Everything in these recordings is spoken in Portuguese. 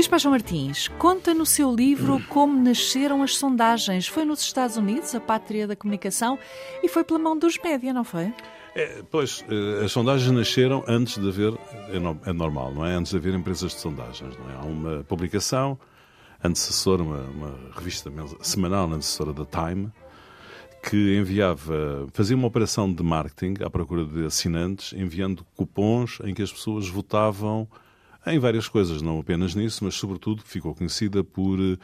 Luís Paixão Martins conta no seu livro como nasceram as sondagens. Foi nos Estados Unidos, a pátria da comunicação, e foi pela mão dos média, não foi? É, pois, eh, as sondagens nasceram antes de haver, é, é normal, não é? Antes de haver empresas de sondagens, não é? Há uma publicação antecessora, uma, uma revista semanal antecessora da Time, que enviava, fazia uma operação de marketing à procura de assinantes, enviando cupons em que as pessoas votavam em várias coisas, não apenas nisso, mas sobretudo ficou conhecida por eh,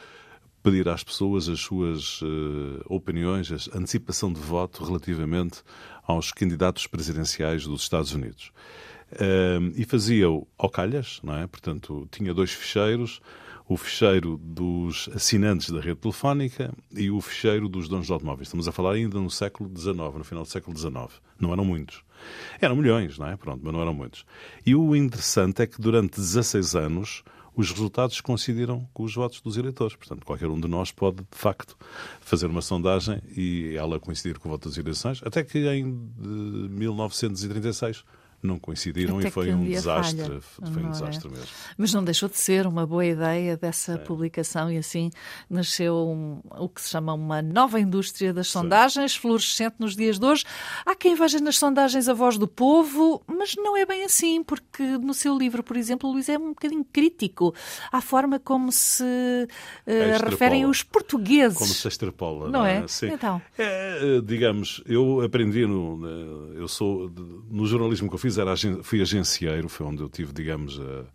pedir às pessoas as suas uh, opiniões, a antecipação de voto relativamente aos candidatos presidenciais dos Estados Unidos. Uh, e fazia-o ao calhas, não é? Portanto, tinha dois ficheiros, o ficheiro dos assinantes da rede telefónica e o ficheiro dos donos de automóveis. Estamos a falar ainda no século XIX, no final do século XIX. Não eram muitos. Eram milhões, não é? Pronto, mas não eram muitos. E o interessante é que durante 16 anos os resultados coincidiram com os votos dos eleitores. Portanto, qualquer um de nós pode, de facto, fazer uma sondagem e ela coincidir com o voto das eleições, até que em 1936 não coincidiram Até e foi um, desastre. Falha, foi um desastre é? mesmo. Mas não deixou de ser uma boa ideia dessa Sim. publicação e assim nasceu um, o que se chama uma nova indústria das sondagens, Sim. fluorescente nos dias de hoje. Há quem veja nas sondagens a voz do povo, mas não é bem assim, porque no seu livro, por exemplo, Luís é um bocadinho crítico à forma como se uh, referem os portugueses. Como se extrapola, não, não é? é? Sim. Então. É, digamos, eu aprendi no, eu sou no jornalismo que eu fiz fiz era, fui agencieiro, foi onde eu tive, digamos, a,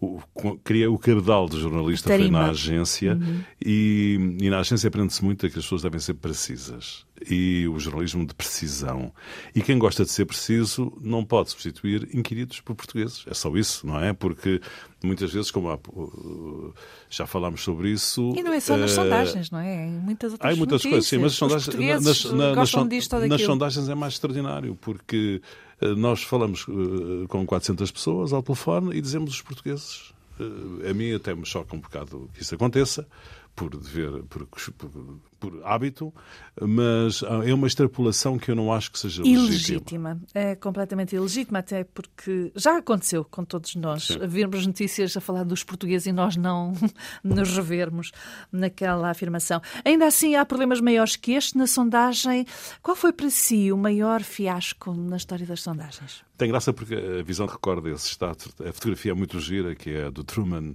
o, criei o cabedal de jornalista, foi na agência, uhum. e, e, na agência aprende-se muito que as pessoas devem ser precisas. E o jornalismo de precisão. E quem gosta de ser preciso não pode substituir inquiridos por portugueses. É só isso, não é? Porque muitas vezes, como há, já falámos sobre isso. E não é só nas uh, sondagens, não é? Em muitas outras Há muitas notícias. coisas, sim, mas as sondagens, nas, na, nas, nas sondagens é mais extraordinário, porque eh, nós falamos uh, com 400 pessoas ao telefone e dizemos os portugueses. Uh, a mim até me choca um bocado que isso aconteça, por dever, por, por, por, hábito, mas é uma extrapolação que eu não acho que seja ilegítima. Ilegítima. É completamente ilegítima, até porque já aconteceu com todos nós Sim. vermos notícias a falar dos portugueses e nós não nos revermos naquela afirmação. Ainda assim, há problemas maiores que este na sondagem. Qual foi para si o maior fiasco na história das sondagens? Tem graça porque a visão recorda esse estado. A fotografia é muito gira, que é do Truman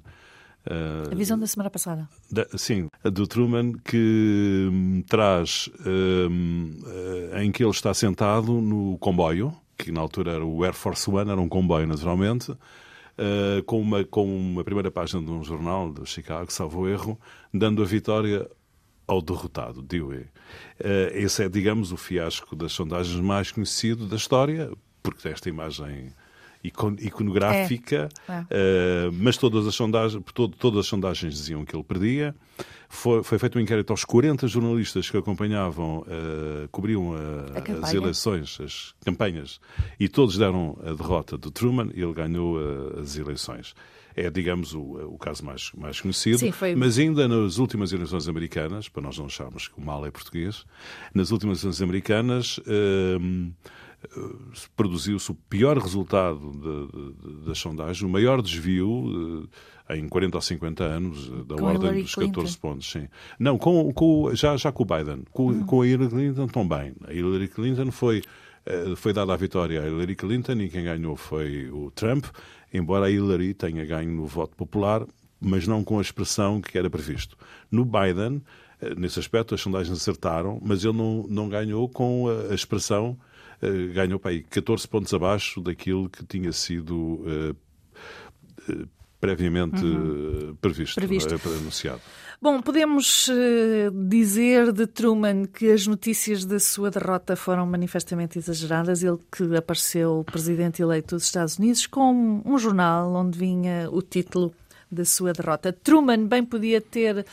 a visão da semana passada. Da, sim, a do Truman, que um, traz um, uh, em que ele está sentado no comboio, que na altura era o Air Force One, era um comboio naturalmente, uh, com, uma, com uma primeira página de um jornal de Chicago, salvo erro, dando a vitória ao derrotado, Dewey. Uh, esse é, digamos, o fiasco das sondagens mais conhecido da história, porque esta imagem iconográfica, é. Uh, mas todas as, sondagens, todo, todas as sondagens diziam que ele perdia. Foi, foi, feito um inquérito aos 40 jornalistas que acompanhavam, uh, cobriam a, as eleições, as campanhas, e todos deram a derrota de Truman e ele ganhou uh, as eleições é, digamos, o, o caso mais, mais conhecido. Sim, foi... Mas ainda nas últimas eleições americanas, para nós não acharmos que o mal é português, nas últimas eleições americanas. Uh, produziu-se o pior resultado de, de, das sondagens, o maior desvio eh, em 40 ou 50 anos, eh, da com ordem Hillary dos Clinton. 14 pontos. Sim. Não, com, com, já, já com o Biden. Com, uhum. com a Hillary Clinton também. A Hillary Clinton foi, eh, foi dada a vitória a Hillary Clinton e quem ganhou foi o Trump, embora a Hillary tenha ganho no voto popular, mas não com a expressão que era previsto. No Biden, nesse aspecto, as sondagens acertaram, mas ele não, não ganhou com a expressão ganhou para aí 14 pontos abaixo daquilo que tinha sido uh, uh, previamente uhum. previsto, previsto. anunciado. Bom, podemos dizer de Truman que as notícias da sua derrota foram manifestamente exageradas. Ele que apareceu presidente eleito dos Estados Unidos com um jornal onde vinha o título da sua derrota. Truman bem podia ter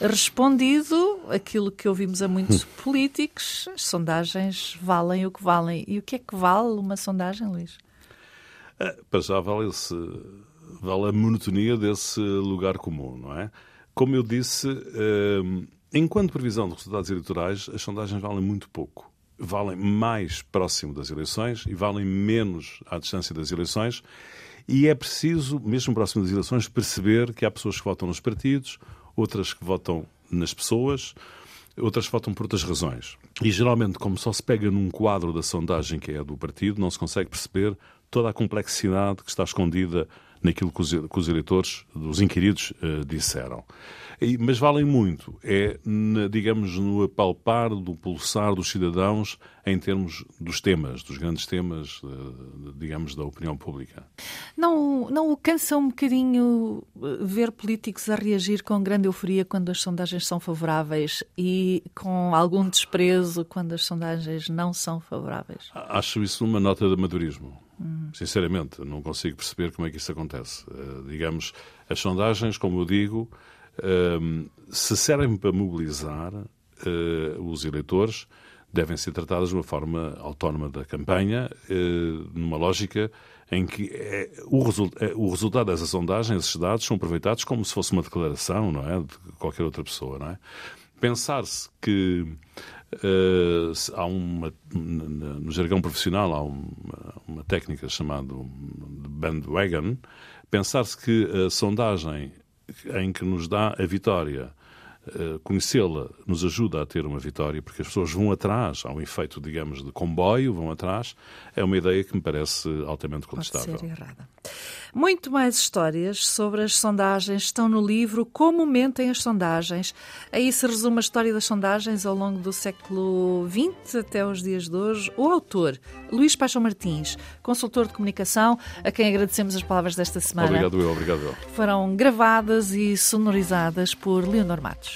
respondido aquilo que ouvimos a muitos hum. políticos: as sondagens valem o que valem. E o que é que vale uma sondagem, Luís? É, para já vale-se vale a monotonia desse lugar comum, não é? Como eu disse, uh, enquanto previsão de resultados eleitorais, as sondagens valem muito pouco. Valem mais próximo das eleições e valem menos à distância das eleições. E é preciso, mesmo próximo das eleições, perceber que há pessoas que votam nos partidos, outras que votam nas pessoas, outras votam por outras razões. E geralmente, como só se pega num quadro da sondagem que é do partido, não se consegue perceber toda a complexidade que está escondida naquilo que os, que os eleitores, os inquiridos, uh, disseram. E, mas valem muito, é, na, digamos, no apalpar do pulsar dos cidadãos em termos dos temas, dos grandes temas, uh, digamos, da opinião pública. Não, não o cansa um bocadinho eh, ver políticos a reagir com grande euforia quando as sondagens são favoráveis e com algum desprezo quando as sondagens não são favoráveis? Acho isso uma nota de amadorismo. Sinceramente, não consigo perceber como é que isso acontece. Uh, digamos, as sondagens, como eu digo, uh, se servem para mobilizar uh, os eleitores, devem ser tratadas de uma forma autónoma da campanha, numa lógica em que é, o, result, é, o, resultado dessa sondagem, esses dados, são aproveitados como se fosse uma declaração, não é, de qualquer outra pessoa, não é? Pensar-se que Uh, há uma, no jargão profissional, há uma, uma técnica chamada bandwagon. Pensar-se que a sondagem em que nos dá a vitória conhecê-la nos ajuda a ter uma vitória, porque as pessoas vão atrás, há um efeito, digamos, de comboio, vão atrás, é uma ideia que me parece altamente contestável. Pode ser errada. Muito mais histórias sobre as sondagens estão no livro Como Mentem as Sondagens. Aí se resume a história das sondagens ao longo do século XX até os dias de hoje. O autor, Luís Paixão Martins, consultor de comunicação, a quem agradecemos as palavras desta semana. Obrigado eu, obrigado eu. Foram gravadas e sonorizadas por Leonor Matos.